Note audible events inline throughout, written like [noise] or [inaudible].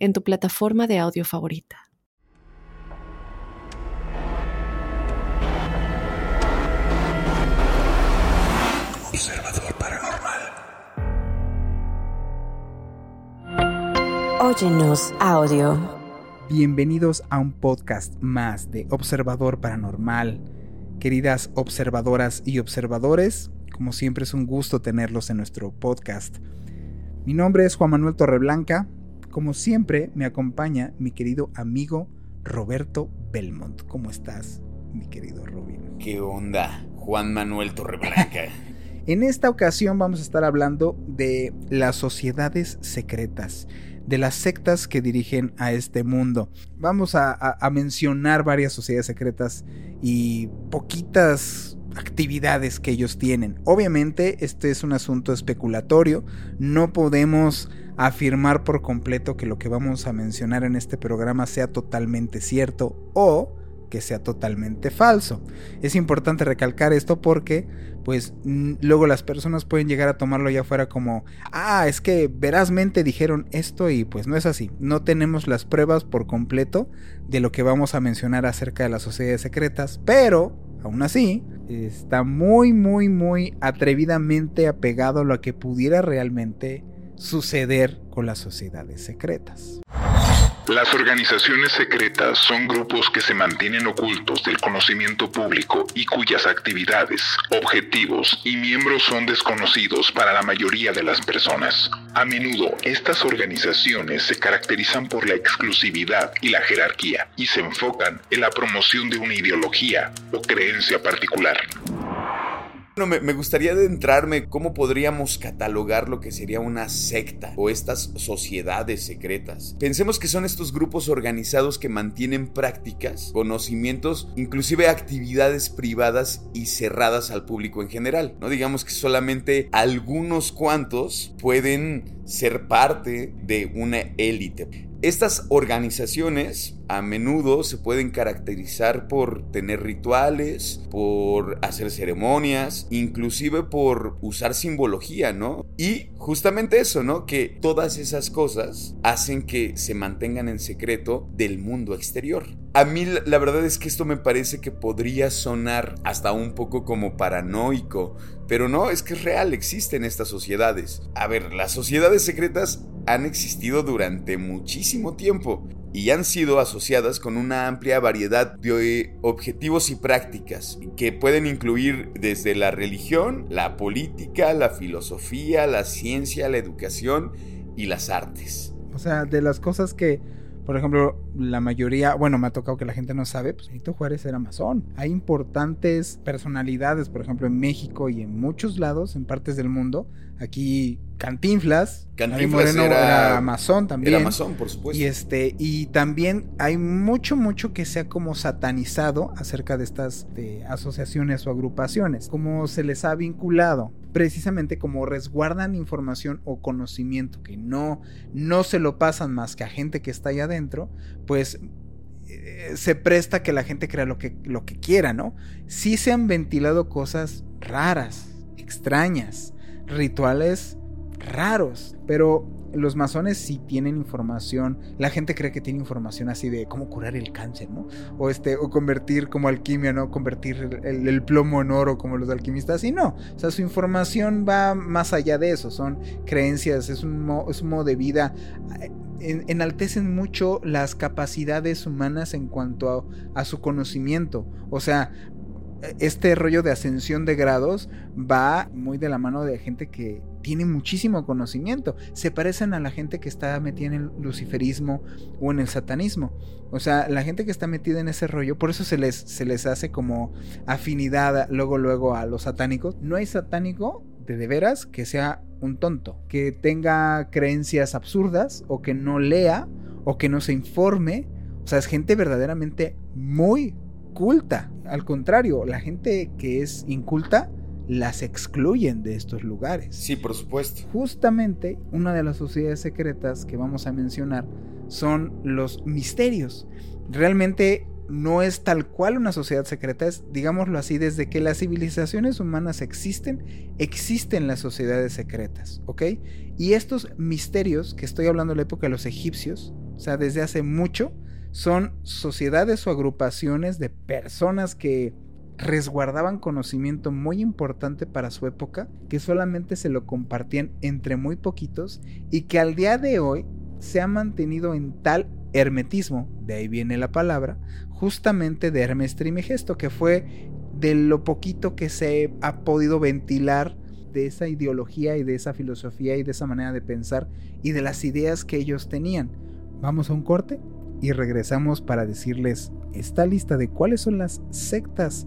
en tu plataforma de audio favorita. Observador Paranormal. Óyenos audio. Bienvenidos a un podcast más de Observador Paranormal. Queridas observadoras y observadores, como siempre es un gusto tenerlos en nuestro podcast. Mi nombre es Juan Manuel Torreblanca. Como siempre me acompaña mi querido amigo Roberto Belmont. ¿Cómo estás, mi querido Robin? ¿Qué onda, Juan Manuel Torreblanca? [laughs] En esta ocasión vamos a estar hablando de las sociedades secretas, de las sectas que dirigen a este mundo. Vamos a, a mencionar varias sociedades secretas y poquitas actividades que ellos tienen. Obviamente este es un asunto especulatorio, no podemos afirmar por completo que lo que vamos a mencionar en este programa sea totalmente cierto o que sea totalmente falso. Es importante recalcar esto porque pues luego las personas pueden llegar a tomarlo ya fuera como, ah, es que verazmente dijeron esto y pues no es así. No tenemos las pruebas por completo de lo que vamos a mencionar acerca de las sociedades secretas, pero aún así está muy, muy, muy atrevidamente apegado a lo que pudiera realmente suceder con las sociedades secretas. Las organizaciones secretas son grupos que se mantienen ocultos del conocimiento público y cuyas actividades, objetivos y miembros son desconocidos para la mayoría de las personas. A menudo, estas organizaciones se caracterizan por la exclusividad y la jerarquía y se enfocan en la promoción de una ideología o creencia particular. Bueno, me, gustaría adentrarme cómo podríamos catalogar lo que sería una secta o estas sociedades secretas. Pensemos que son estos grupos organizados que mantienen prácticas, conocimientos, inclusive actividades privadas y cerradas al público en general. No digamos que solamente algunos cuantos pueden ser parte de una élite. Estas organizaciones a menudo se pueden caracterizar por tener rituales, por hacer ceremonias, inclusive por usar simbología, ¿no? Y justamente eso, ¿no? Que todas esas cosas hacen que se mantengan en secreto del mundo exterior. A mí la verdad es que esto me parece que podría sonar hasta un poco como paranoico, pero no, es que es real, existen estas sociedades. A ver, las sociedades secretas han existido durante muchísimo tiempo y han sido asociadas con una amplia variedad de objetivos y prácticas que pueden incluir desde la religión, la política, la filosofía, la ciencia, la educación y las artes. O sea, de las cosas que por ejemplo, la mayoría, bueno, me ha tocado que la gente no sabe, pues Benito Juárez era masón. Hay importantes personalidades, por ejemplo, en México y en muchos lados, en partes del mundo. Aquí Cantinflas, Cantinflas Moreno era, masón también. Era masón, por supuesto. Y este, y también hay mucho, mucho que se ha como satanizado acerca de estas asociaciones o agrupaciones, como se les ha vinculado precisamente como resguardan información o conocimiento que no, no se lo pasan más que a gente que está ahí adentro, pues eh, se presta que la gente crea lo que, lo que quiera, ¿no? Sí se han ventilado cosas raras, extrañas, rituales raros, pero los masones sí tienen información. La gente cree que tiene información así de cómo curar el cáncer, ¿no? O este, o convertir como alquimia, ¿no? Convertir el, plomo en oro como los alquimistas. Y no. O sea, su información va más allá de eso. Son creencias, es un, modo de vida. enaltecen mucho las capacidades humanas en cuanto a su conocimiento. O sea, este rollo de ascensión de grados va muy de la mano de gente que tiene muchísimo conocimiento. Se parecen a la gente que está metida en el luciferismo o en el satanismo. O sea, la gente que está metida en ese rollo, por eso se les, se les hace como afinidad luego, luego a los satánicos. No hay satánico de de veras que sea un tonto, que tenga creencias absurdas o que no lea o que no se informe. O sea, es gente verdaderamente muy culta. Al contrario, la gente que es inculta las excluyen de estos lugares. Sí, por supuesto. Justamente una de las sociedades secretas que vamos a mencionar son los misterios. Realmente no es tal cual una sociedad secreta, es, digámoslo así, desde que las civilizaciones humanas existen, existen las sociedades secretas, ¿ok? Y estos misterios, que estoy hablando de la época de los egipcios, o sea, desde hace mucho, son sociedades o agrupaciones de personas que resguardaban conocimiento muy importante para su época, que solamente se lo compartían entre muy poquitos y que al día de hoy se ha mantenido en tal hermetismo, de ahí viene la palabra, justamente de Hermes Trimegesto, que fue de lo poquito que se ha podido ventilar de esa ideología y de esa filosofía y de esa manera de pensar y de las ideas que ellos tenían. Vamos a un corte y regresamos para decirles esta lista de cuáles son las sectas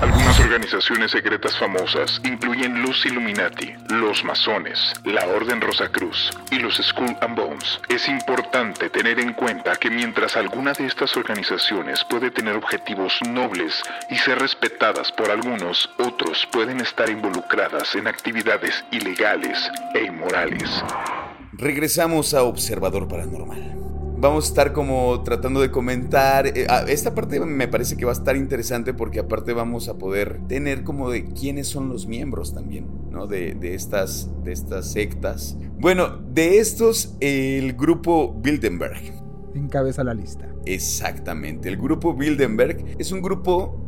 Algunas organizaciones secretas famosas incluyen los Illuminati, los masones, la Orden Rosacruz y los Skull and Bones. Es importante tener en cuenta que mientras alguna de estas organizaciones puede tener objetivos nobles y ser respetadas por algunos, otros pueden estar involucradas en actividades ilegales e inmorales. Regresamos a Observador Paranormal vamos a estar como tratando de comentar. Eh, ah, esta parte me parece que va a estar interesante porque aparte vamos a poder tener como de quiénes son los miembros también, ¿no? De, estas, de estas sectas. Bueno, de estos, el grupo Bilderberg. Encabeza la lista. Exactamente, el grupo Bilderberg es un grupo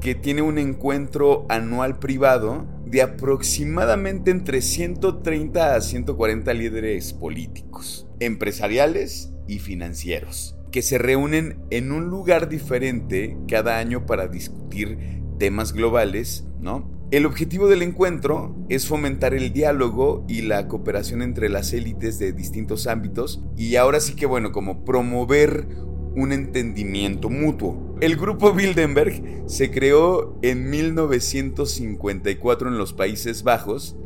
que tiene un encuentro anual privado de aproximadamente entre 130 a 140 líderes políticos, empresariales y financieros, que se reúnen en un lugar diferente cada año para discutir temas globales, ¿no? El objetivo del encuentro es fomentar el diálogo y la cooperación entre las élites de distintos ámbitos y ahora sí que bueno, como promover un entendimiento mutuo. El grupo Bilderberg se creó en 1954 en los Países Bajos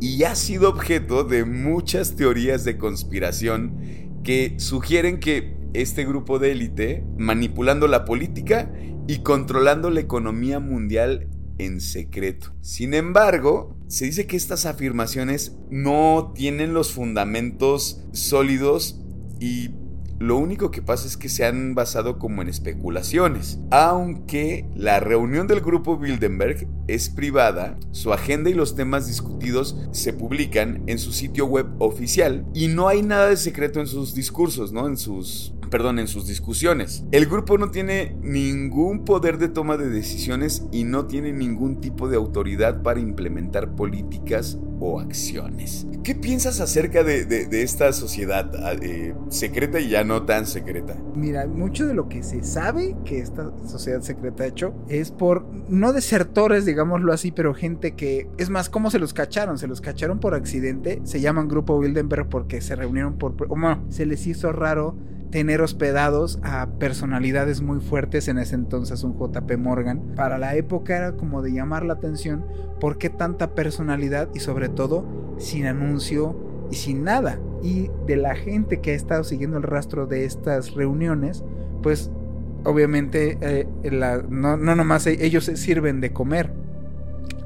y ha sido objeto de muchas teorías de conspiración que sugieren que este grupo de élite, manipulando la política y controlando la economía mundial en secreto. Sin embargo, se dice que estas afirmaciones no tienen los fundamentos sólidos y lo único que pasa es que se han basado como en especulaciones. Aunque la reunión del grupo Bilderberg es privada, su agenda y los temas discutidos se publican en su sitio web oficial y no hay nada de secreto en sus discursos, ¿no? En sus perdón, en sus discusiones. El grupo no tiene ningún poder de toma de decisiones y no tiene ningún tipo de autoridad para implementar políticas o acciones. ¿Qué piensas acerca de, esta sociedad ah, eh, secreta y ya no tan secreta? Mira, mucho de lo que se sabe que esta sociedad secreta ha hecho es por, no desertores, digámoslo así, pero gente que, es más, ¿cómo se los cacharon? Se los cacharon por accidente, se llaman Grupo Bildenberg porque se reunieron por, bueno, se les hizo raro tener hospedados a personalidades muy fuertes, en ese entonces un JP Morgan. Para la época era como de llamar la atención por qué tanta personalidad y sobre todo sin anuncio y sin nada. Y de la gente que ha estado siguiendo el rastro de estas reuniones, pues obviamente eh, no, no nomás ellos se sirven de comer,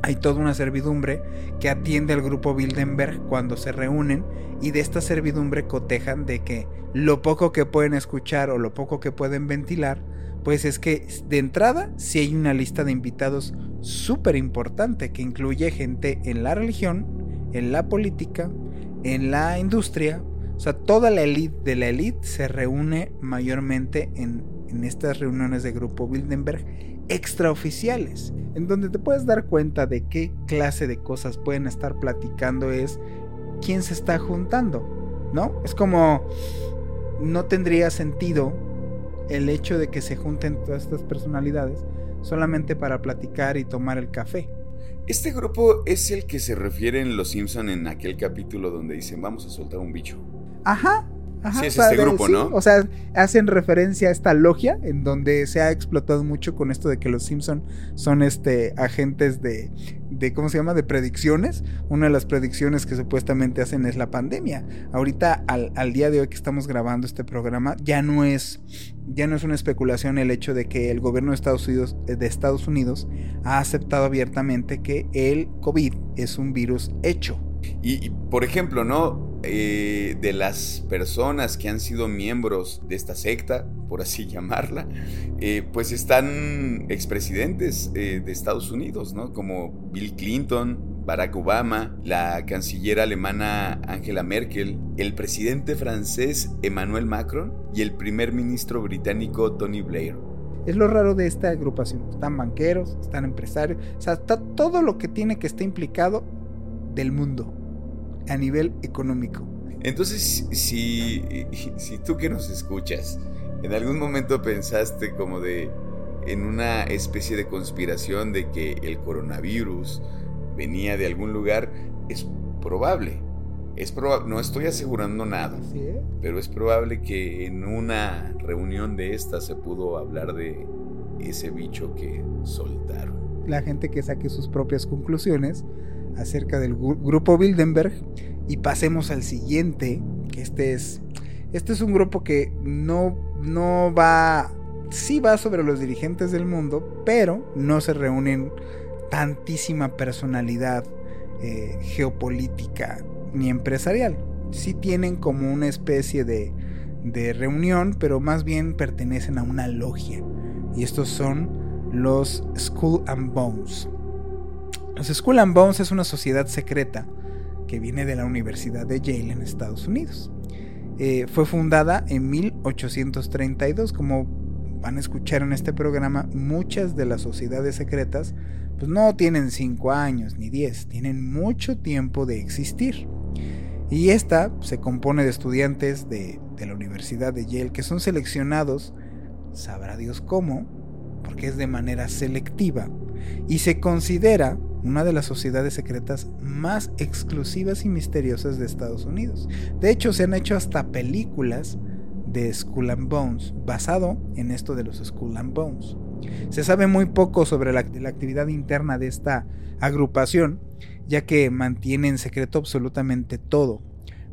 hay toda una servidumbre que atiende al grupo Bildenberg cuando se reúnen y de esta servidumbre cotejan de que lo poco que pueden escuchar o lo poco que pueden ventilar, pues es que de entrada si hay una lista de invitados súper importante que incluye gente en la religión, en la política, en la industria, o sea, toda la élite de la élite se reúne mayormente en, en estas reuniones de grupo Bildenberg extraoficiales, en donde te puedes dar cuenta de qué clase de cosas pueden estar platicando es quién se está juntando, ¿no? Es como no tendría sentido el hecho de que se junten todas estas personalidades solamente para platicar y tomar el café. Este grupo es el que se refiere en Los Simpson en aquel capítulo donde dicen vamos a soltar un bicho. Ajá, sí, es este grupo, ¿no? O sea, hacen referencia a esta logia en donde se ha explotado mucho con esto de que los Simpson son este agentes de, de ¿cómo se llama? de predicciones. Una de las predicciones que supuestamente hacen es la pandemia. Ahorita al, al día de hoy que estamos grabando este programa ya no es ya no es una especulación el hecho de que el gobierno de Estados Unidos, de Estados Unidos ha aceptado abiertamente que el COVID es un virus hecho. Y, por ejemplo, ¿no? Eh, de las personas que han sido miembros de esta secta, por así [laughs] llamarla, eh, pues están expresidentes eh, de Estados Unidos. Como Bill Clinton, Barack Obama, la canciller alemana Angela Merkel, el presidente francés Emmanuel Macron y el primer ministro británico Tony Blair. Es lo raro de esta agrupación. Están banqueros, están empresarios, o sea, está todo lo que tiene que estar implicado del mundo a nivel económico. Entonces, si, si tú que nos escuchas, en algún momento pensaste como de en una especie de conspiración de que el coronavirus venía de algún lugar, es probable. Es probable, no estoy asegurando nada, pero es probable que en una reunión de esta se pudo hablar de ese bicho que soltaron. La gente que saque sus propias conclusiones acerca del grupo Bildenberg y pasemos al siguiente, que este es este es un grupo que no no va sí va sobre los dirigentes del mundo, pero no se reúnen tantísima personalidad eh, geopolítica ni empresarial. Sí tienen como una especie de, de reunión, pero más bien pertenecen a una logia. Y estos son los Skull and Bones. Los Skull and Bones es una sociedad secreta que viene de la Universidad de Yale en Estados Unidos. Eh, fue fundada en 1832. Como van a escuchar en este programa, muchas de las sociedades secretas pues no tienen 5 años ni 10, tienen mucho tiempo de existir. Y esta se compone de estudiantes de, de la Universidad de Yale que son seleccionados, sabrá Dios cómo, porque es de manera selectiva, y se considera una de las sociedades secretas más exclusivas y misteriosas de Estados Unidos. De hecho, se han hecho hasta películas de Skull and Bones, basado en esto de los Skull and Bones. Se sabe muy poco sobre la, actividad interna de esta agrupación, ya que mantiene en secreto absolutamente todo,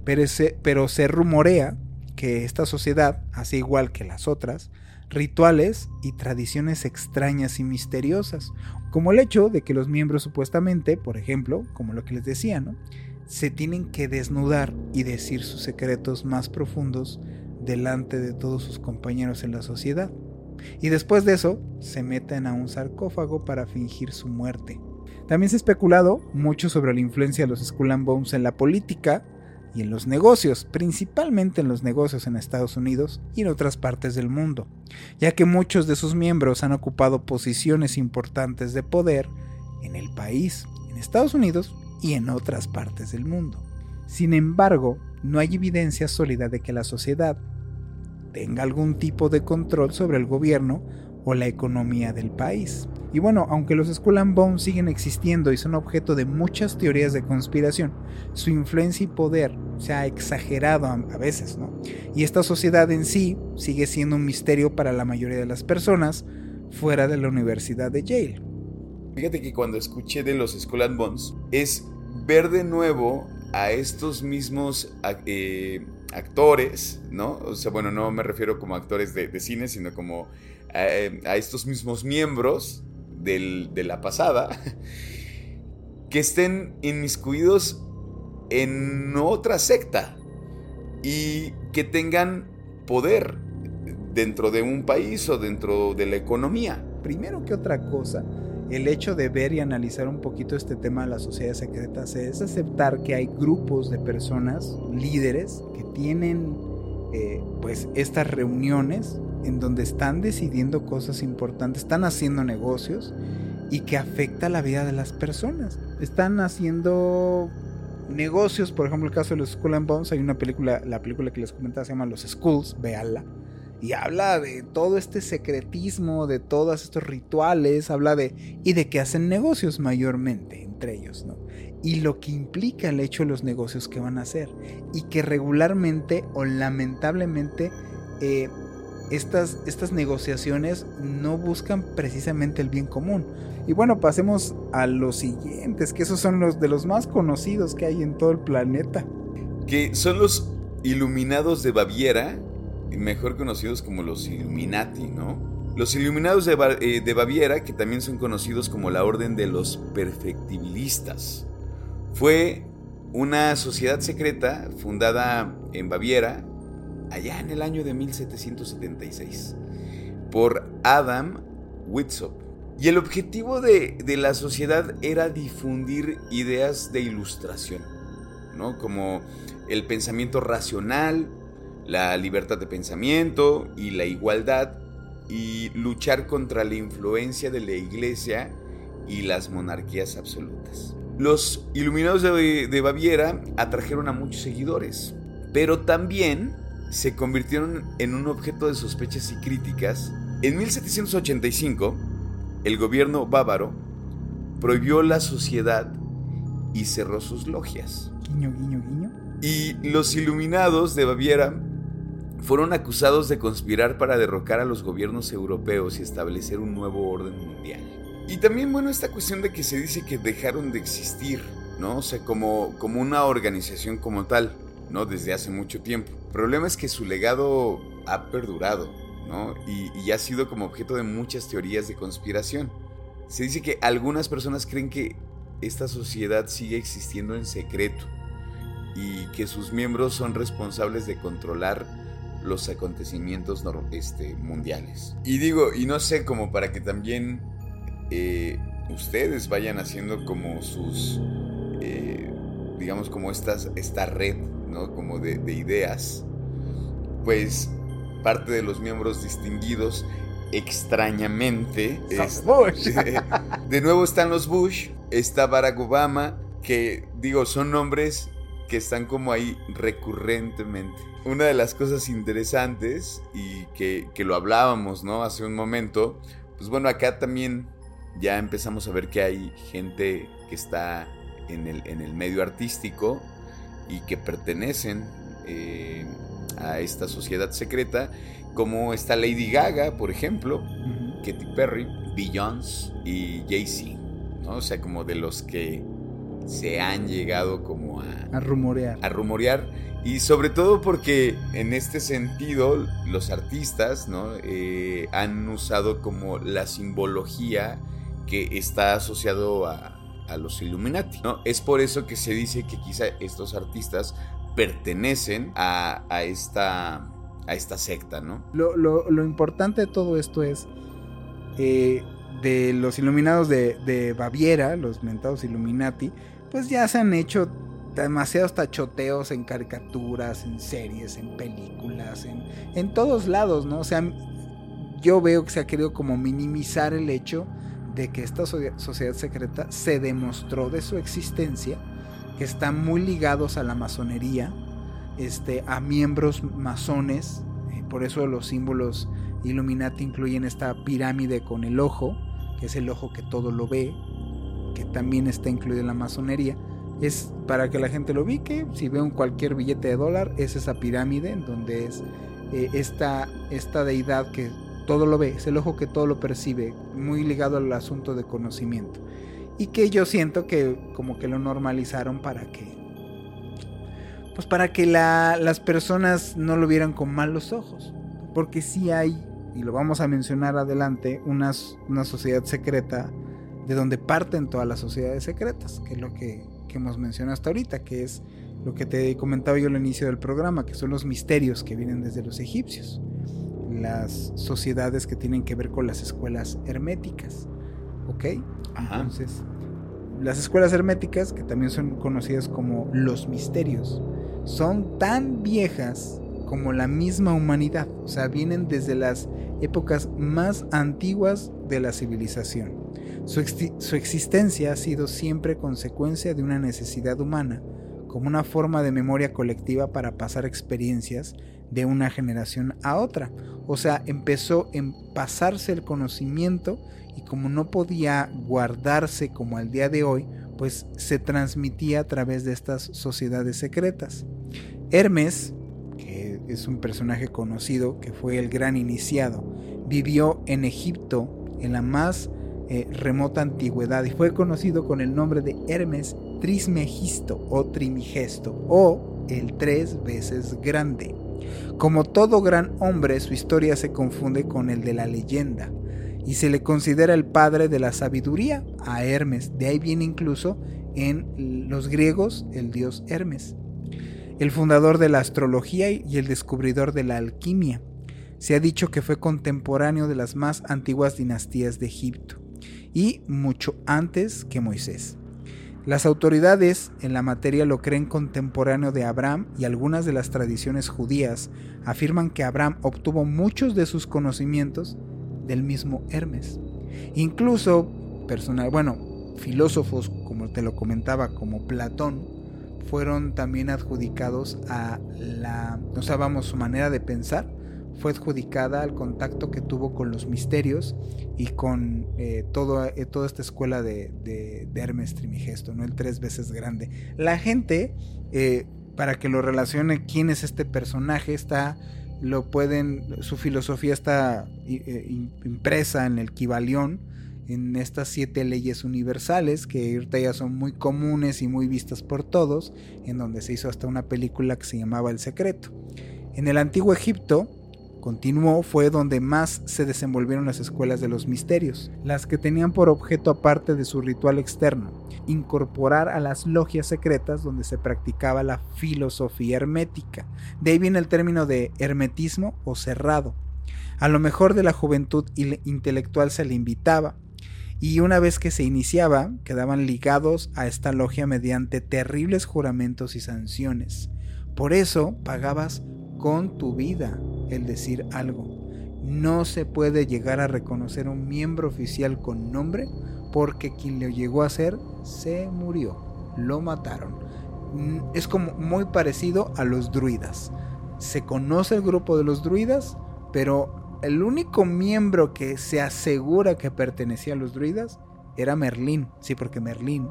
pero se, pero se rumorea que esta sociedad, así igual que las otras, rituales y tradiciones extrañas y misteriosas, como el hecho de que los miembros supuestamente, por ejemplo, como lo que les decía, ¿no? se tienen que desnudar y decir sus secretos más profundos delante de todos sus compañeros en la sociedad. Y después de eso, se meten a un sarcófago para fingir su muerte. También se ha especulado mucho sobre la influencia de los Skull and Bones en la política, y en los negocios, principalmente en los negocios en Estados Unidos y en otras partes del mundo, ya que muchos de sus miembros han ocupado posiciones importantes de poder en el país, en Estados Unidos y en otras partes del mundo. Sin embargo, no hay evidencia sólida de que la sociedad tenga algún tipo de control sobre el gobierno o la economía del país. Y bueno, aunque los Skull and Bones siguen existiendo y son objeto de muchas teorías de conspiración, su influencia y poder se ha exagerado a, veces, ¿no? Y esta sociedad en sí sigue siendo un misterio para la mayoría de las personas fuera de la Universidad de Yale. Fíjate que cuando escuché de los Skull and Bones es ver de nuevo a estos mismos eh, actores, ¿no? O sea, bueno, no me refiero como actores de, de cine, sino como a, estos mismos miembros de la pasada [laughs] que estén inmiscuidos en otra secta y que tengan poder dentro de un país o dentro de la economía. Primero que otra cosa, el hecho de ver y analizar un poquito este tema de las sociedades secretas es aceptar que hay grupos de personas, líderes, que tienen eh, pues estas reuniones en donde están decidiendo cosas importantes, están haciendo negocios y que afecta la vida de las personas. Están haciendo negocios, por ejemplo, el caso de los Skull and Bones, hay una película, la película que les comentaba se llama Los Skulls, véanla. Y habla de todo este secretismo, de todos estos rituales, habla de. y de que hacen negocios mayormente entre ellos, ¿no? Y lo que implica el hecho de los negocios que van a hacer. Y que regularmente o lamentablemente eh, estas, estas negociaciones no buscan precisamente el bien común. Y bueno, pasemos a los siguientes, que esos son los de los más conocidos que hay en todo el planeta. Que son los Iluminados de Baviera, mejor conocidos como los Illuminati, ¿no? Los Iluminados de, eh, de Baviera, que también son conocidos como la Orden de los Perfectibilistas, fue una sociedad secreta fundada en Baviera allá en el año de 1776 por Adam Witzop. Y el objetivo de, la sociedad era difundir ideas de ilustración, ¿no? Como el pensamiento racional, la libertad de pensamiento y la igualdad, y luchar contra la influencia de la iglesia y las monarquías absolutas. Los iluminados de, de Baviera atrajeron a muchos seguidores, pero también se convirtieron en un objeto de sospechas y críticas. En 1785, el gobierno bávaro prohibió la sociedad y cerró sus logias. Guiño, guiño, guiño. Y los iluminados de Baviera fueron acusados de conspirar para derrocar a los gobiernos europeos y establecer un nuevo orden mundial. Y también, bueno, esta cuestión de que se dice que dejaron de existir, ¿no? O sea, como, como una organización como tal. ¿No? Desde hace mucho tiempo. El problema es que su legado ha perdurado, ¿no? Y, ha sido como objeto de muchas teorías de conspiración. Se dice que algunas personas creen que esta sociedad sigue existiendo en secreto y que sus miembros son responsables de controlar los acontecimientos este, mundiales. Y digo, y no sé, como para que también eh, ustedes vayan haciendo como sus, eh, digamos, como estas, esta red como de, ideas, pues parte de los miembros distinguidos extrañamente. [laughs] de nuevo están los Bush, está Barack Obama, que digo, son nombres que están como ahí recurrentemente. Una de las cosas interesantes y que, que, lo hablábamos, ¿no? Hace un momento, pues bueno, acá también ya empezamos a ver que hay gente que está en el, en el medio artístico y que pertenecen eh, a esta sociedad secreta, como está Lady Gaga, por ejemplo, Katy Perry, Beyoncé y Jay-Z, ¿no? O sea, como de los que se han llegado como a, a rumorear. A rumorear. Y sobre todo porque en este sentido los artistas ¿no? Eh, han usado como la simbología que está asociado a, a los Illuminati. ¿no? Es por eso que se dice que quizá estos artistas pertenecen a, esta, a esta secta, ¿no? Lo, importante de todo esto es eh, de los iluminados de, Baviera, los mentados Illuminati, pues ya se han hecho demasiados tachoteos en caricaturas, en series, en películas, en, en todos lados, ¿no? O sea, yo veo que se ha querido como minimizar el hecho de que esta sociedad secreta se demostró de su existencia, que están muy ligados a la masonería, este, a miembros masones, eh, por eso los símbolos Illuminati incluyen esta pirámide con el ojo, que es el ojo que todo lo ve, que también está incluido en la masonería. Es para que la gente lo ubique, si ve un cualquier billete de dólar, es esa pirámide en donde es eh, esta, esta deidad que todo lo ve, es el ojo que todo lo percibe, muy ligado al asunto de conocimiento. Y que yo siento que como que lo normalizaron para que, pues para que las personas no lo vieran con malos ojos. Porque sí hay, y lo vamos a mencionar adelante, una, una sociedad secreta de donde parten todas las sociedades secretas, que es lo que, que hemos mencionado hasta ahorita, que es lo que te comentaba yo al inicio del programa, que son los misterios que vienen desde los egipcios las sociedades que tienen que ver con las escuelas herméticas. ¿Ok? Entonces, las escuelas herméticas, que también son conocidas como los misterios, son tan viejas como la misma humanidad, o sea, vienen desde las épocas más antiguas de la civilización. Su, su, existencia ha sido siempre consecuencia de una necesidad humana, como una forma de memoria colectiva para pasar experiencias de una generación a otra. O sea, empezó en pasarse el conocimiento y como no podía guardarse como al día de hoy, pues se transmitía a través de estas sociedades secretas. Hermes, que es un personaje conocido, que fue el gran iniciado, vivió en Egipto en la más eh, remota antigüedad y fue conocido con el nombre de Hermes Trismegisto o Trimigesto o el tres veces grande. Como todo gran hombre, su historia se confunde con el de la leyenda y se le considera el padre de la sabiduría a Hermes. De ahí viene incluso en los griegos el dios Hermes. El fundador de la astrología y el descubridor de la alquimia. Se ha dicho que fue contemporáneo de las más antiguas dinastías de Egipto y mucho antes que Moisés. Las autoridades en la materia lo creen contemporáneo de Abraham y algunas de las tradiciones judías afirman que Abraham obtuvo muchos de sus conocimientos del mismo Hermes. Incluso personal, bueno, filósofos como te lo comentaba como Platón fueron también adjudicados a la, o sea, su manera de pensar fue adjudicada al contacto que tuvo con los misterios y con eh, todo, eh, toda esta escuela de, Hermes Trimigesto, ¿no? el tres veces grande. La gente, eh, para que lo relacione quién es este personaje, está, lo pueden, su filosofía está impresa en el Kibalión, en estas siete leyes universales que ahorita ya son muy comunes y muy vistas por todos, en donde se hizo hasta una película que se llamaba El Secreto. En el antiguo Egipto, continuó fue donde más se desenvolvieron las escuelas de los misterios, las que tenían por objeto aparte de su ritual externo, incorporar a las logias secretas donde se practicaba la filosofía hermética. De ahí viene el término de hermetismo o cerrado. A lo mejor de la juventud intelectual se le invitaba, y una vez que se iniciaba, quedaban ligados a esta logia mediante terribles juramentos y sanciones. Por eso pagabas con tu vida el decir algo. No se puede llegar a reconocer un miembro oficial con nombre porque quien lo llegó a ser se murió, lo mataron. Mm, es como muy parecido a los druidas. Se conoce el grupo de los druidas, pero el único miembro que se asegura que pertenecía a los druidas era Merlín. Sí, porque Merlín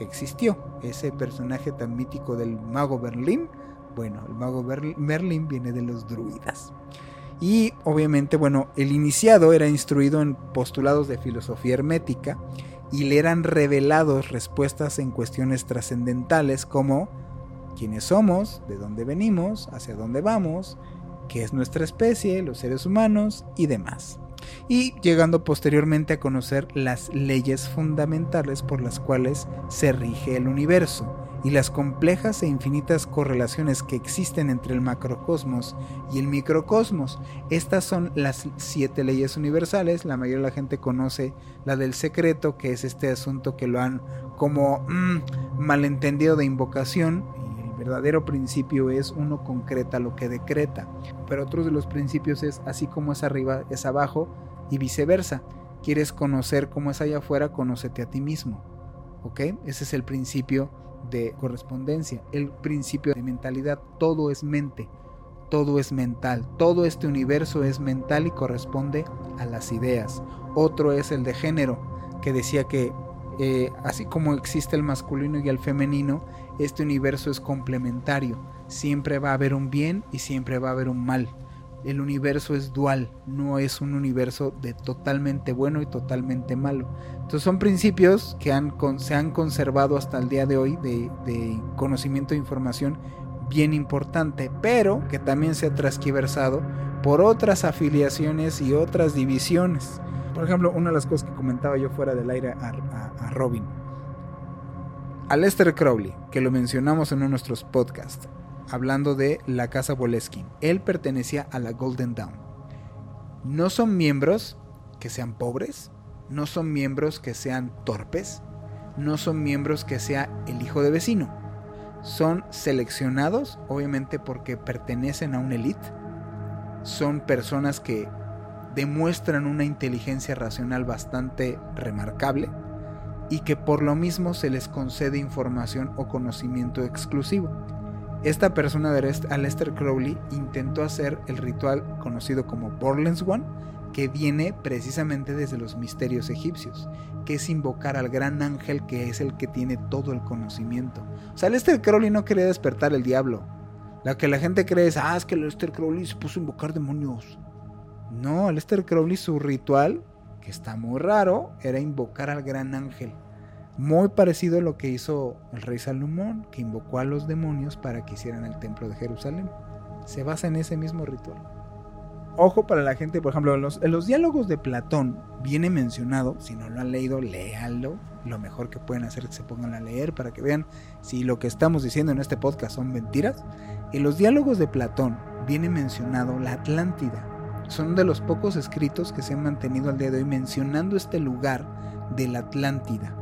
existió. Ese personaje tan mítico del mago Berlín bueno, el mago Merlin viene de los druidas. Y obviamente, bueno, el iniciado era instruido en postulados de filosofía hermética y le eran revelados respuestas en cuestiones trascendentales como quiénes somos, de dónde venimos, hacia dónde vamos, qué es nuestra especie, los seres humanos y demás. Y llegando posteriormente a conocer las leyes fundamentales por las cuales se rige el universo y las complejas e infinitas correlaciones que existen entre el macrocosmos y el microcosmos. Estas son las siete leyes universales. La mayoría de la gente conoce la del secreto, que es este asunto que lo han como mm, malentendido de invocación. Y el verdadero principio es uno concreta lo que decreta. Pero otro de los principios es así como es arriba, es abajo y viceversa. Quieres conocer cómo es allá afuera, conócete a ti mismo. ¿Ok? Ese es el principio de correspondencia, el principio de mentalidad, todo es mente, todo es mental, todo este universo es mental y corresponde a las ideas. Otro es el de género, que decía que eh, así como existe el masculino y el femenino, este universo es complementario, siempre va a haber un bien y siempre va a haber un mal el universo es dual, no es un universo de totalmente bueno y totalmente malo. Entonces son principios que se han conservado hasta el día de hoy de, conocimiento e información bien importante, pero que también se ha transquiversado por otras afiliaciones y otras divisiones. Por ejemplo, una de las cosas que comentaba yo fuera del aire a, a, a Robin. A Lester Crowley, que lo mencionamos en uno de nuestros podcasts, hablando de la casa Boleskin. Él pertenecía a la Golden Dawn. No son miembros que sean pobres, no son miembros que sean torpes, no son miembros que sea el hijo de vecino. son seleccionados, obviamente porque pertenecen a una élite. Son personas que demuestran una inteligencia racional bastante remarcable y que por lo mismo se les concede información o conocimiento exclusivo. Esta persona de Aleister Crowley intentó hacer el ritual conocido como Borland's One, que viene precisamente desde los misterios egipcios, que es invocar al gran ángel que es el que tiene todo el conocimiento. O sea, Aleister Crowley no quería despertar el diablo. La que la gente cree es, ah, es que Aleister Crowley se puso a invocar demonios. No, Aleister Crowley su ritual, que está muy raro, era invocar al gran ángel. Muy parecido a lo que hizo el rey Salomón, que invocó a los demonios para que hicieran el templo de Jerusalén. Se basa en ese mismo ritual. Ojo para la gente, por ejemplo, en los, diálogos de Platón viene mencionado, si no lo han leído, léanlo. Lo mejor que pueden hacer es que se pongan a leer para que vean si lo que estamos diciendo en este podcast son mentiras. En los diálogos de Platón viene mencionado la Atlántida. Son de los pocos escritos que se han mantenido al día de hoy mencionando este lugar de la Atlántida.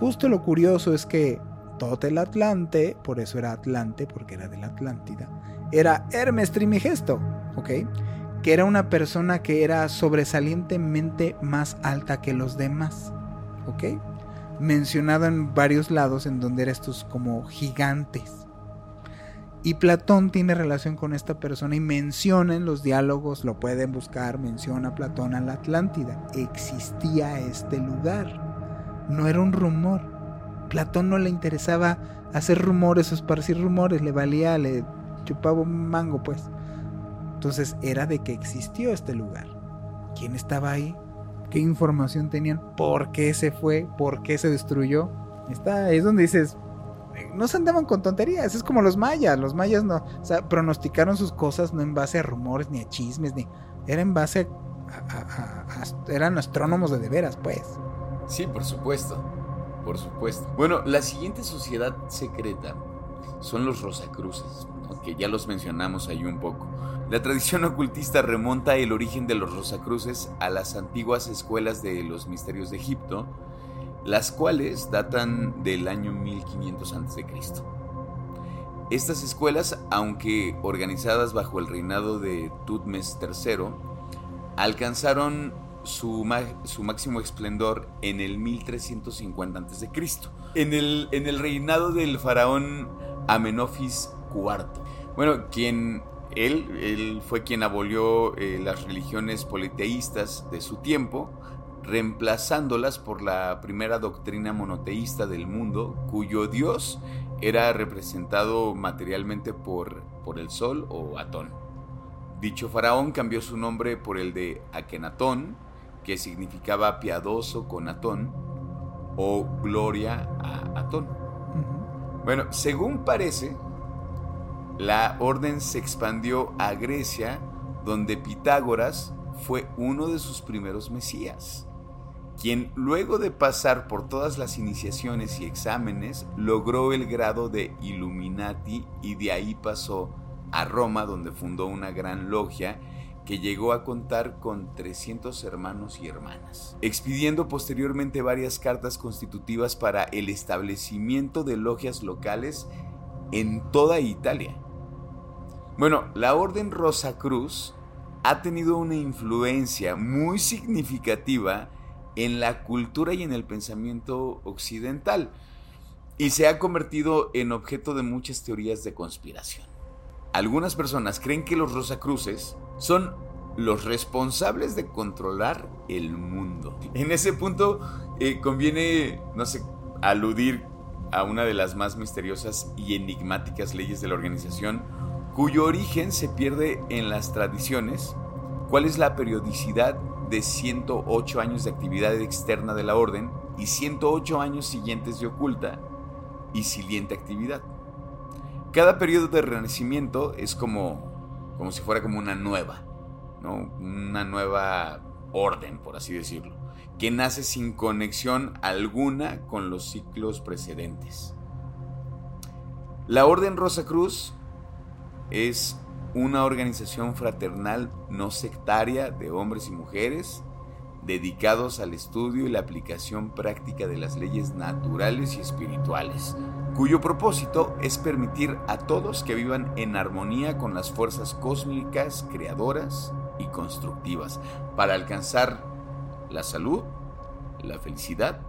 Justo lo curioso es que Totel Atlante, por eso era Atlante, porque era de la Atlántida, era Hermes Trimigesto, ¿ok? Que era una persona que era sobresalientemente más alta que los demás, ¿ok? Mencionado en varios lados en donde eran estos como gigantes. Y Platón tiene relación con esta persona y menciona en los diálogos, lo pueden buscar, menciona Platón a la Atlántida. Existía este lugar no era un rumor. Platón no le interesaba hacer rumores o esparcir rumores, le valía, le chupaba un mango, pues. Entonces era de que existió este lugar. ¿Quién estaba ahí? ¿Qué información tenían? ¿Por qué se fue? ¿Por qué se destruyó? Está, es donde dices, no se andaban con tonterías, es como los mayas, los mayas no, o sea, pronosticaron sus cosas no en base a rumores ni a chismes, ni, era en base a eran astrónomos de de veras, pues. Sí, por supuesto. Por supuesto. Bueno, la siguiente sociedad secreta son los Rosacruces, que ya los mencionamos ahí un poco. La tradición ocultista remonta el origen de los Rosacruces a las antiguas escuelas de los misterios de Egipto, las cuales datan del año 1500 a.C. Estas escuelas, aunque organizadas bajo el reinado de Tutmes III, alcanzaron su, máximo esplendor en el 1350 a.C., en el, en el reinado del faraón Amenofis IV. Bueno, quien él, él fue quien abolió eh, las religiones politeístas de su tiempo, reemplazándolas por la primera doctrina monoteísta del mundo, cuyo dios era representado materialmente por, por el sol o Atón. Dicho faraón cambió su nombre por el de Akenatón, que significaba piadoso con Atón o gloria a Atón. Bueno, según parece, la orden se expandió a Grecia, donde Pitágoras fue uno de sus primeros mesías, quien luego de pasar por todas las iniciaciones y exámenes logró el grado de Illuminati y de ahí pasó a Roma, donde fundó una gran logia que llegó a contar con 300 hermanos y hermanas, expidiendo posteriormente varias cartas constitutivas para el establecimiento de logias locales en toda Italia. Bueno, la Orden Rosa Cruz ha tenido una influencia muy significativa en la cultura y en el pensamiento occidental y se ha convertido en objeto de muchas teorías de conspiración. Algunas personas creen que los Rosacruces son los responsables de controlar el mundo. En ese punto eh, conviene, no sé, aludir a una de las más misteriosas y enigmáticas leyes de la organización, cuyo origen se pierde en las tradiciones. ¿Cuál es la periodicidad de 108 años de actividad externa de la orden y 108 años siguientes de oculta y siliente actividad? Cada periodo de renacimiento es como, como si fuera como una nueva, ¿no? una nueva orden, por así decirlo, que nace sin conexión alguna con los ciclos precedentes. La Orden Rosa Cruz es una organización fraternal no sectaria de hombres y mujeres dedicados al estudio y la aplicación práctica de las leyes naturales y espirituales, cuyo propósito es permitir a todos que vivan en armonía con las fuerzas cósmicas, creadoras y constructivas, para alcanzar la salud, la felicidad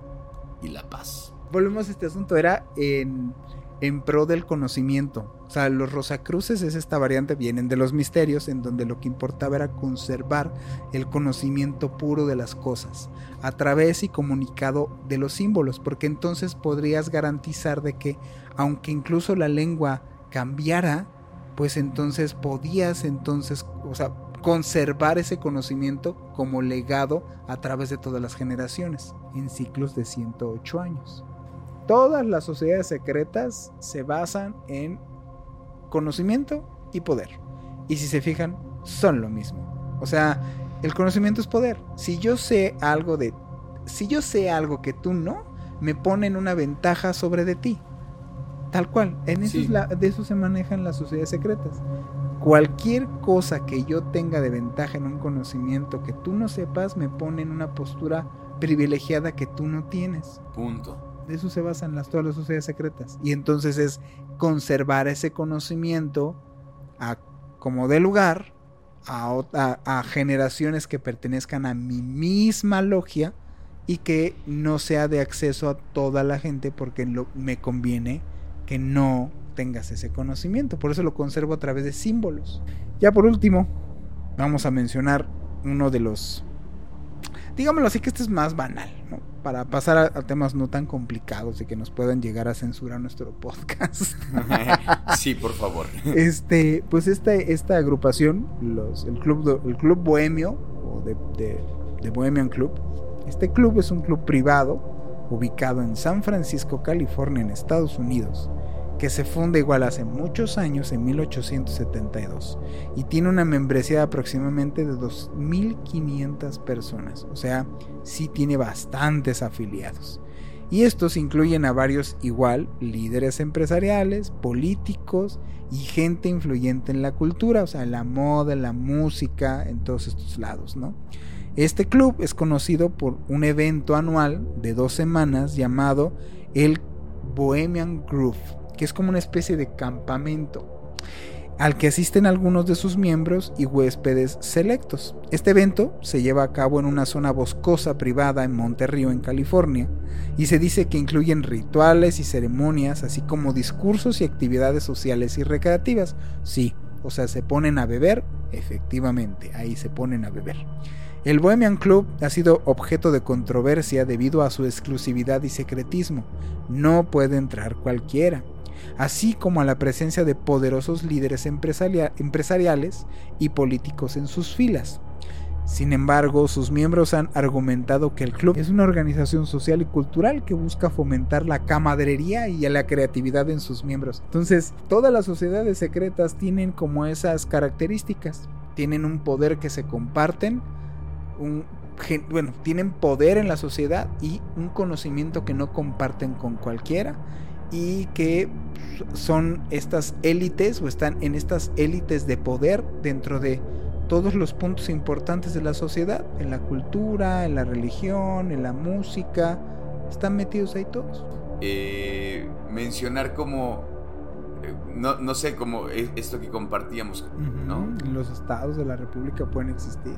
y la paz. Volvemos a este asunto, era en, en pro del conocimiento. O sea, los Rosacruces es esta variante, vienen de los misterios, en donde lo que importaba era conservar el conocimiento puro de las cosas, a través y comunicado de los símbolos, porque entonces podrías garantizar de que, aunque incluso la lengua cambiara, pues entonces podías entonces, o sea, conservar ese conocimiento como legado a través de todas las generaciones, en ciclos de 108 años. Todas las sociedades secretas se basan en conocimiento y poder. Y si se fijan, son lo mismo. O sea, el conocimiento es poder. Si yo sé algo de... Si yo sé algo que tú no, me pone en una ventaja sobre de ti. Tal cual. En eso de eso se manejan las sociedades secretas. Cualquier cosa que yo tenga de ventaja en un conocimiento que tú no sepas, me pone en una postura privilegiada que tú no tienes. Punto. Eso se basan las, todas las sociedades secretas. Y entonces es conservar ese conocimiento a, como de lugar a, a, generaciones que pertenezcan a mi misma logia y que no sea de acceso a toda la gente porque me conviene que no tengas ese conocimiento. Por eso lo conservo a través de símbolos. Ya por último, vamos a mencionar uno de los... Digámoslo así que este es más banal, ¿no? Para pasar a, temas no tan complicados y que nos puedan llegar a censurar nuestro [laughs] podcast. [laughs] sí, por favor. Este, pues esta, esta agrupación, los, el, club, el Club Bohemio, o de, de Bohemian Club, este club es un club privado ubicado en San Francisco, California, en Estados Unidos que se funda igual hace muchos años, en 1872, y tiene una membresía de aproximadamente de 2.500 personas, o sea, sí tiene bastantes afiliados. Y estos incluyen a varios igual líderes empresariales, políticos y gente influyente en la cultura, o sea, la moda, la música, en todos estos lados, ¿no? Este club es conocido por un evento anual de dos semanas llamado el Bohemian Groove, que es como una especie de campamento al que asisten algunos de sus miembros y huéspedes selectos. Este evento se lleva a cabo en una zona boscosa privada en Monterrío, en California, y se dice que incluyen rituales y ceremonias, así como discursos y actividades sociales y recreativas. Sí, o sea, se ponen a beber, efectivamente, ahí se ponen a beber. El Bohemian Club ha sido objeto de controversia debido a su exclusividad y secretismo. No puede entrar cualquiera así como a la presencia de poderosos líderes empresariales y políticos en sus filas. Sin embargo, sus miembros han argumentado que el club es una organización social y cultural que busca fomentar la camaderería y la creatividad en sus miembros. Entonces, todas las sociedades secretas tienen como esas características. Tienen un poder que se comparten, bueno, tienen poder en la sociedad y un conocimiento que no comparten con cualquiera y que son estas élites o están en estas élites de poder dentro de todos los puntos importantes de la sociedad, en la cultura, en la religión, en la música, están metidos ahí todos. Eh, mencionar como, eh, no, no, sé, como e, esto que compartíamos, ¿no? Los estados de la República pueden existir.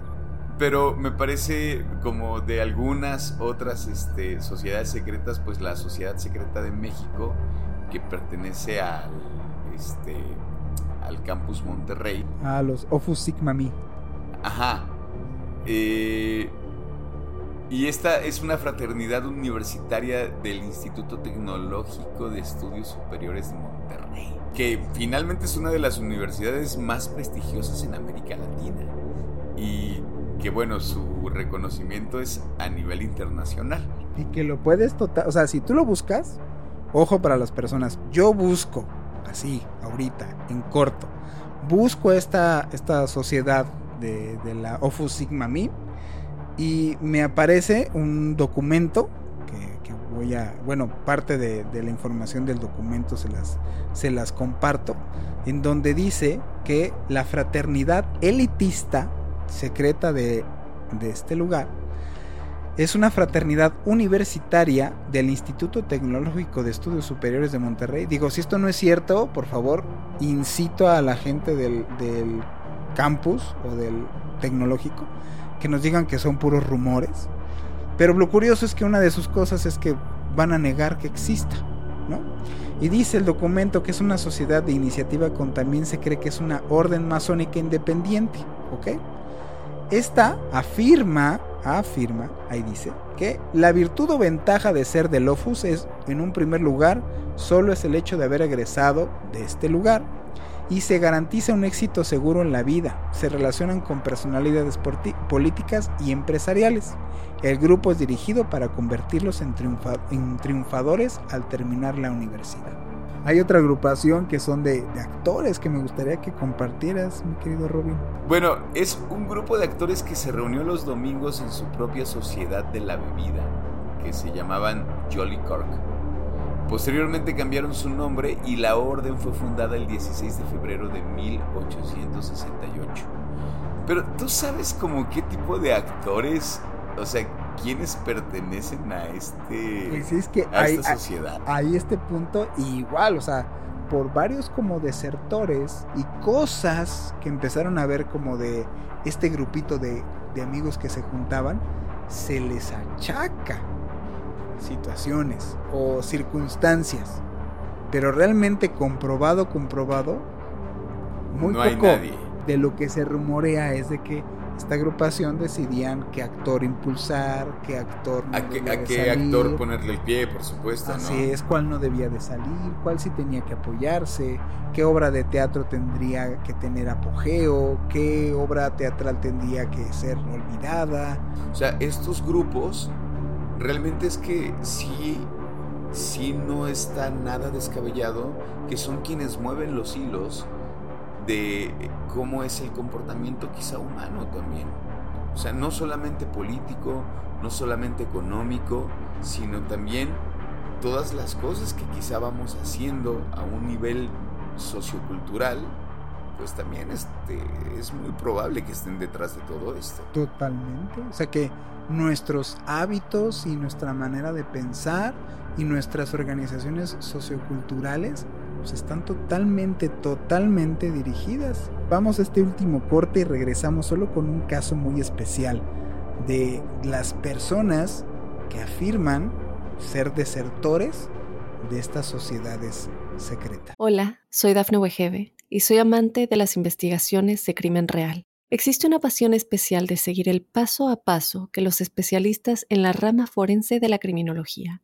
Pero me parece como de algunas otras este, sociedades secretas, pues la Sociedad Secreta de México, que pertenece al, este, al campus Monterrey. A los Opus Sigma Mi. Ajá. Eh, y esta es una fraternidad universitaria del Instituto Tecnológico de Estudios Superiores de Monterrey, que finalmente es una de las universidades más prestigiosas en América Latina. Y que bueno, su reconocimiento es a nivel internacional. Y que lo puedes total, o sea, si tú lo buscas, ojo para las personas, yo busco, así, ahorita, en corto, busco esta, esta sociedad de, la Opus Sigma Mi y me aparece un documento que, voy a, bueno, parte de, de, la información del documento se las, se las comparto, en donde dice que la fraternidad elitista secreta de, este lugar es una fraternidad universitaria del Instituto Tecnológico de Estudios Superiores de Monterrey. Digo, si esto no es cierto, por favor, incito a la gente del, del campus o del tecnológico que nos digan que son puros rumores. Pero lo curioso es que una de sus cosas es que van a negar que exista, ¿no? Y dice el documento que es una sociedad de iniciativa con también se cree que es una orden masónica independiente, ¿ok? Esta afirma, afirma, ahí dice, que la virtud o ventaja de ser de Lofus es, en un primer lugar, solo es el hecho de haber egresado de este lugar y se garantiza un éxito seguro en la vida. Se relacionan con personalidades políticas y empresariales. El grupo es dirigido para convertirlos en, triunfadores al terminar la universidad. Hay otra agrupación que son de, actores que me gustaría que compartieras, mi querido Robin. Bueno, es un grupo de actores que se reunió los domingos en su propia sociedad de la bebida, que se llamaban Jolly Cork Posteriormente cambiaron su nombre y la orden fue fundada el 16 de febrero de 1868. Pero tú sabes como qué tipo de actores, o sea, quiénes pertenecen a este pues es que a esta sociedad. Hay este punto igual, o sea, por varios como desertores y cosas que empezaron a ver como de este grupito de, de amigos que se juntaban, se les achaca situaciones o circunstancias. Pero realmente comprobado, comprobado, muy poco de lo que se rumorea es de que esta agrupación decidían qué actor impulsar, qué actor no a, qué, a qué actor ponerle el pie, por supuesto. Así es, cuál no debía de salir, cuál sí tenía que apoyarse, qué obra de teatro tendría que tener apogeo, qué obra teatral tendría que ser olvidada. O sea, estos grupos realmente es que sí, sí no está nada descabellado que son quienes mueven los hilos de cómo es el comportamiento quizá humano también. O sea, no solamente político, no solamente económico, sino también todas las cosas que quizá vamos haciendo a un nivel sociocultural, pues también este, es muy probable que estén detrás de todo esto. Totalmente. O sea que nuestros hábitos y nuestra manera de pensar y nuestras organizaciones socioculturales están totalmente, totalmente dirigidas. Vamos a este último corte y regresamos solo con un caso muy especial de las personas que afirman ser desertores de estas sociedades secretas. Hola, soy Dafne Wegebe y soy amante de las investigaciones de crimen real. Existe una pasión especial de seguir el paso a paso que los especialistas en la rama forense de la criminología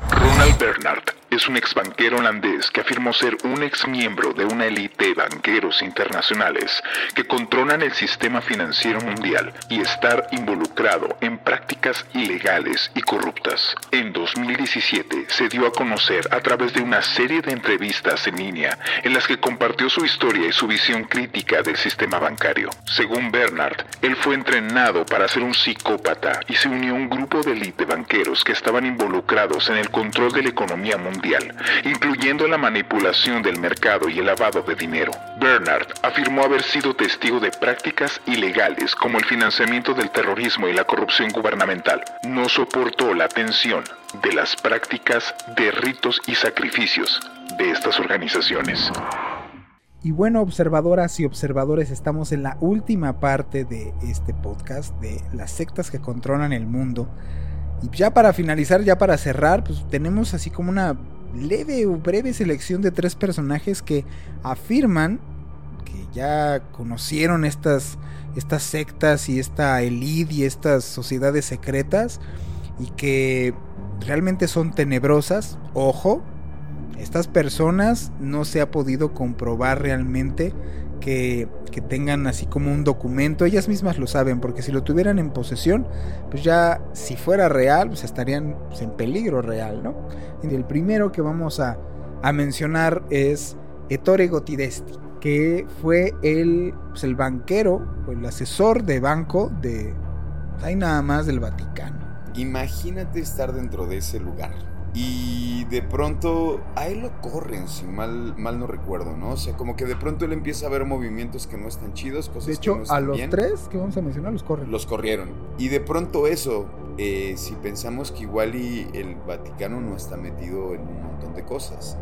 Ronald Bernard es un ex banquero holandés que afirmó ser un ex miembro de una élite de banqueros internacionales que controlan el sistema financiero mundial y estar involucrado en prácticas ilegales y corruptas. En 2017 se dio a conocer a través de una serie de entrevistas en línea en las que compartió su historia y su visión crítica del sistema bancario. Según Bernard, él fue entrenado para ser un psicópata y se unió a un grupo de élite banqueros que estaban involucrados en el control de la economía mundial, incluyendo la manipulación del mercado y el lavado de dinero. Bernard afirmó haber sido testigo de prácticas ilegales como el financiamiento del terrorismo y la corrupción gubernamental. No soportó la tensión de las prácticas de ritos y sacrificios de estas organizaciones. Y bueno, observadoras y observadores, estamos en la última parte de este podcast de las sectas que controlan el mundo. Y ya para finalizar, ya para cerrar, pues tenemos así como una leve o breve selección de tres personajes que afirman que ya conocieron estas, estas sectas y esta elite y estas sociedades secretas y que realmente son tenebrosas. Ojo, estas personas no se ha podido comprobar realmente que, tengan así como un documento, ellas mismas lo saben, porque si lo tuvieran en posesión, pues ya si fuera real, pues estarían pues, en peligro real, ¿no? Y el primero que vamos a, mencionar es Ettore Gotidesti, que fue el, pues, el banquero o el asesor de banco de, pues, ahí nada más del Vaticano. Imagínate estar dentro de ese lugar. Y de pronto a él lo corren, si mal, mal no recuerdo, ¿no? O sea, como que de pronto él empieza a ver movimientos que no están chidos, cosas De hecho, que no están a los bien. tres que vamos a mencionar los corren. Los corrieron. Y de pronto eso, eh, si pensamos que igual y el Vaticano no está metido en un montón de cosas.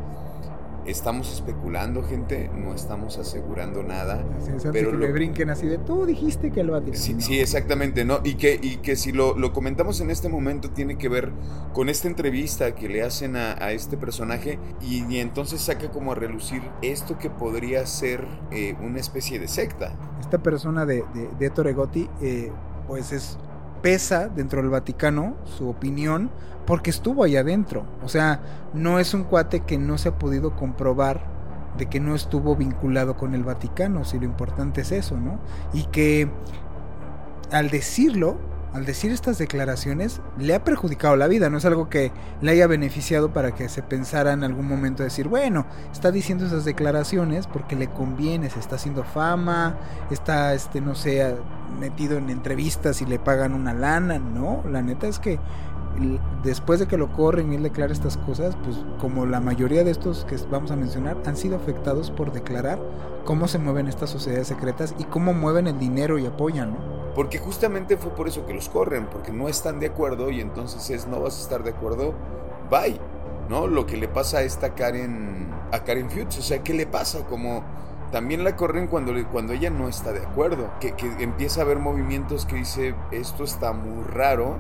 Estamos especulando, gente, no estamos asegurando nada. Es, pero que lo- me brinquen así de tú dijiste que el Vaticano. Sí, No. sí, exactamente, ¿no? Y que, y que si lo, lo comentamos en este momento tiene que ver con esta entrevista que le hacen a, a este personaje y, y entonces saca como a relucir esto que podría ser eh, una especie de secta. Esta persona de, de, de Ettore Gotti, eh, pues es pesa dentro del Vaticano su opinión porque estuvo ahí adentro. O sea, no es un cuate que no se ha podido comprobar de que no estuvo vinculado con el Vaticano, si lo importante es eso, ¿no? Y que al decirlo, al decir estas declaraciones, le ha perjudicado la vida, no es algo que le haya beneficiado para que se pensara en algún momento decir, bueno, está diciendo esas declaraciones porque le conviene, se está haciendo fama, está, este, no sé, metido en entrevistas y le pagan una lana, no, la neta es que después de que lo corren y él declara estas cosas, pues como la mayoría de estos que vamos a mencionar han sido afectados por declarar cómo se mueven estas sociedades secretas y cómo mueven el dinero y apoyan, ¿no? Porque justamente fue por eso que los corren, porque no están de acuerdo y entonces es no vas a estar de acuerdo, bye. ¿No? Lo que le pasa a esta Karen, a Karen Fuchs, o sea, ¿qué le pasa? Como también la corren cuando, cuando ella no está de acuerdo, que, que empieza a haber movimientos que dice, esto está muy raro,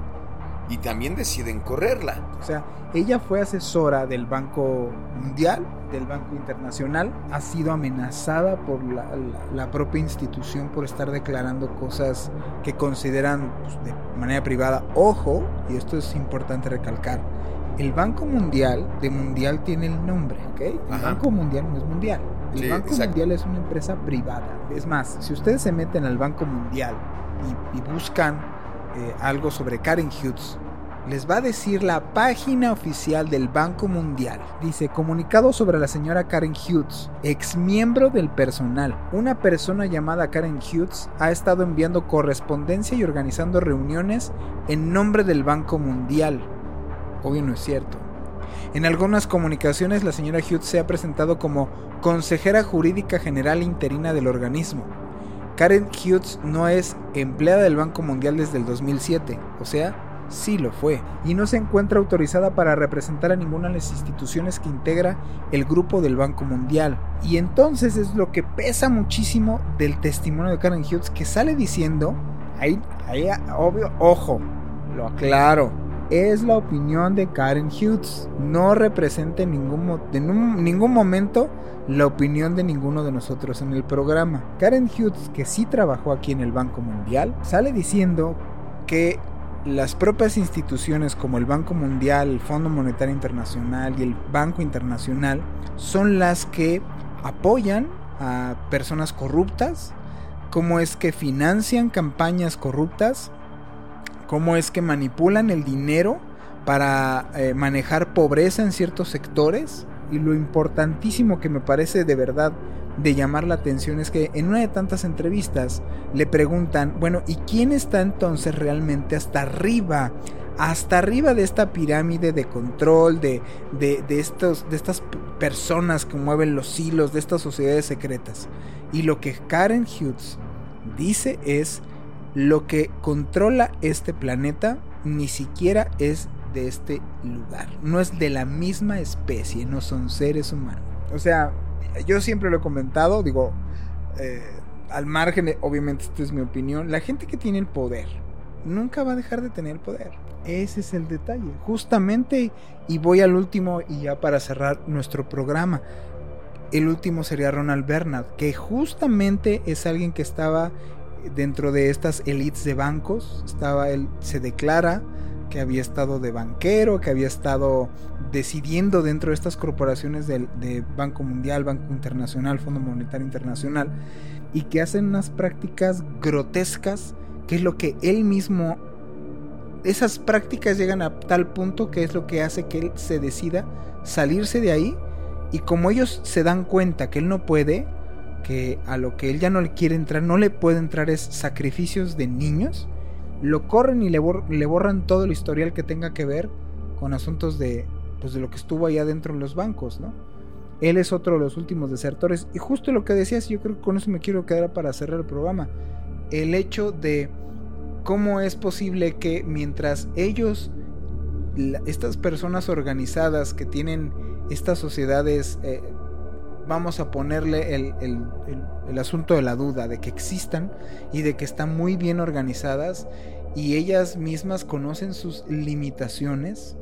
y también deciden correrla. O sea, ella fue asesora del Banco Mundial, del Banco Internacional, ha sido amenazada por la, la- la propia institución por estar declarando cosas que consideran pues, de manera privada. Ojo, y esto es importante recalcar, el Banco Mundial, de Mundial tiene el nombre, ¿ok? El Ajá. Banco Mundial no es mundial. El Sí, Banco exacto. Mundial es una empresa privada. Es más, si ustedes se meten al Banco Mundial y, y buscan eh, algo sobre Karen Hughes, les va a decir la página oficial del Banco Mundial. Dice, comunicado sobre la señora Karen Hughes, ex miembro del personal. Una persona llamada Karen Hughes ha estado enviando correspondencia y organizando reuniones en nombre del Banco Mundial. Obvio no es cierto. En algunas comunicaciones la señora Hughes se ha presentado como consejera jurídica general interina del organismo. Karen Hughes no es empleada del Banco Mundial desde el 2007, o sea, sí lo fue, y no se encuentra autorizada para representar a ninguna de las instituciones que integra el grupo del Banco Mundial. Y entonces es lo que pesa muchísimo del testimonio de Karen Hughes que sale diciendo, ahí, ahí, obvio, ojo, lo aclaro, es la opinión de Karen Hughes, no representa en ningún, en ningún momento la opinión de ninguno de nosotros en el programa. Karen Hughes, que sí trabajó aquí en el Banco Mundial, sale diciendo que las propias instituciones como el Banco Mundial, el Fondo Monetario Internacional y el Banco Internacional son las que apoyan a personas corruptas, cómo es que financian campañas corruptas, cómo es que manipulan el dinero para eh, manejar pobreza en ciertos sectores. Y lo importantísimo que me parece de verdad de llamar la atención es que en una de tantas entrevistas le preguntan, bueno, ¿y quién está entonces realmente hasta arriba? Hasta arriba de esta pirámide de control, de, de, estos, de estas personas que mueven los hilos, de estas sociedades secretas. Y lo que Karen Hughes dice es, lo que controla este planeta ni siquiera es de este lugar. No es de la misma especie, no son seres humanos. O sea, yo siempre lo he comentado, digo, eh, al margen, obviamente esta es mi opinión, la gente que tiene el poder nunca va a dejar de tener poder. Ese es el detalle. Justamente, y voy al último y ya para cerrar nuestro programa. El último sería Ronald Bernard, que justamente es alguien que estaba dentro de estas elites de bancos. Estaba él, se declara que había estado de banquero, que había estado decidiendo dentro de estas corporaciones de Banco Mundial, Banco Internacional, Fondo Monetario Internacional, y que hacen unas prácticas grotescas, que es lo que él mismo... Esas prácticas llegan a tal punto que es lo que hace que él se decida salirse de ahí y como ellos se dan cuenta que él no puede, que a lo que él ya no le quiere entrar, no le puede entrar es sacrificios de niños, lo corren y le, borran todo el historial que tenga que ver con asuntos de, pues de lo que estuvo allá dentro en los bancos, ¿no? Él es otro de los últimos desertores. Y justo lo que decías, yo creo que con eso me quiero quedar para cerrar el programa. El hecho de cómo es posible que mientras ellos, estas personas organizadas que tienen estas sociedades, eh, vamos a ponerle el, el asunto de la duda, de que existan y de que están muy bien organizadas y ellas mismas conocen sus limitaciones,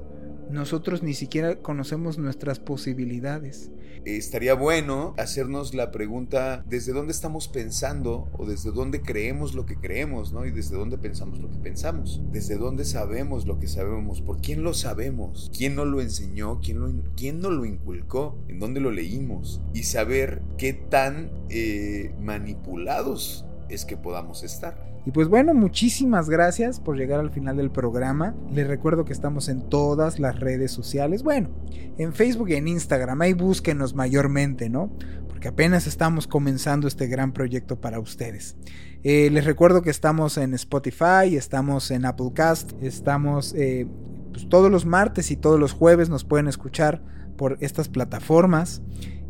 nosotros ni siquiera conocemos nuestras posibilidades. Estaría bueno hacernos la pregunta desde dónde estamos pensando o desde dónde creemos lo que creemos, ¿no? Y desde dónde pensamos lo que pensamos. Desde dónde sabemos lo que sabemos. ¿Por quién lo sabemos? ¿Quién nos lo enseñó? ¿Quién, lo, nos lo inculcó? ¿En dónde lo leímos? Y saber qué tan eh, manipulados es que podamos estar. Y pues bueno, muchísimas gracias por llegar al final del programa. Les recuerdo que estamos en todas las redes sociales. Bueno, en Facebook y en Instagram. Ahí búsquenos mayormente, ¿no? Porque apenas estamos comenzando este gran proyecto para ustedes. Eh, les recuerdo que estamos en Spotify, estamos en Applecast, estamos eh, pues todos los martes y todos los jueves nos pueden escuchar por estas plataformas.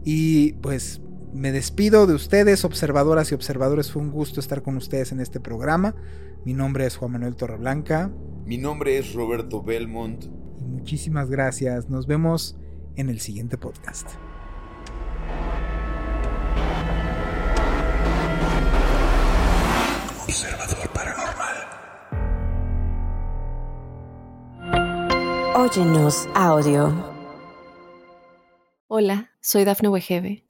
Y pues me despido de ustedes, observadoras y observadores. Fue un gusto estar con ustedes en este programa. Mi nombre es Juan Manuel Torreblanca. Mi nombre es Roberto Belmont. Y muchísimas gracias. Nos vemos en el siguiente podcast. Observador Paranormal. Óyenos audio. Hola, soy Dafne Wegebe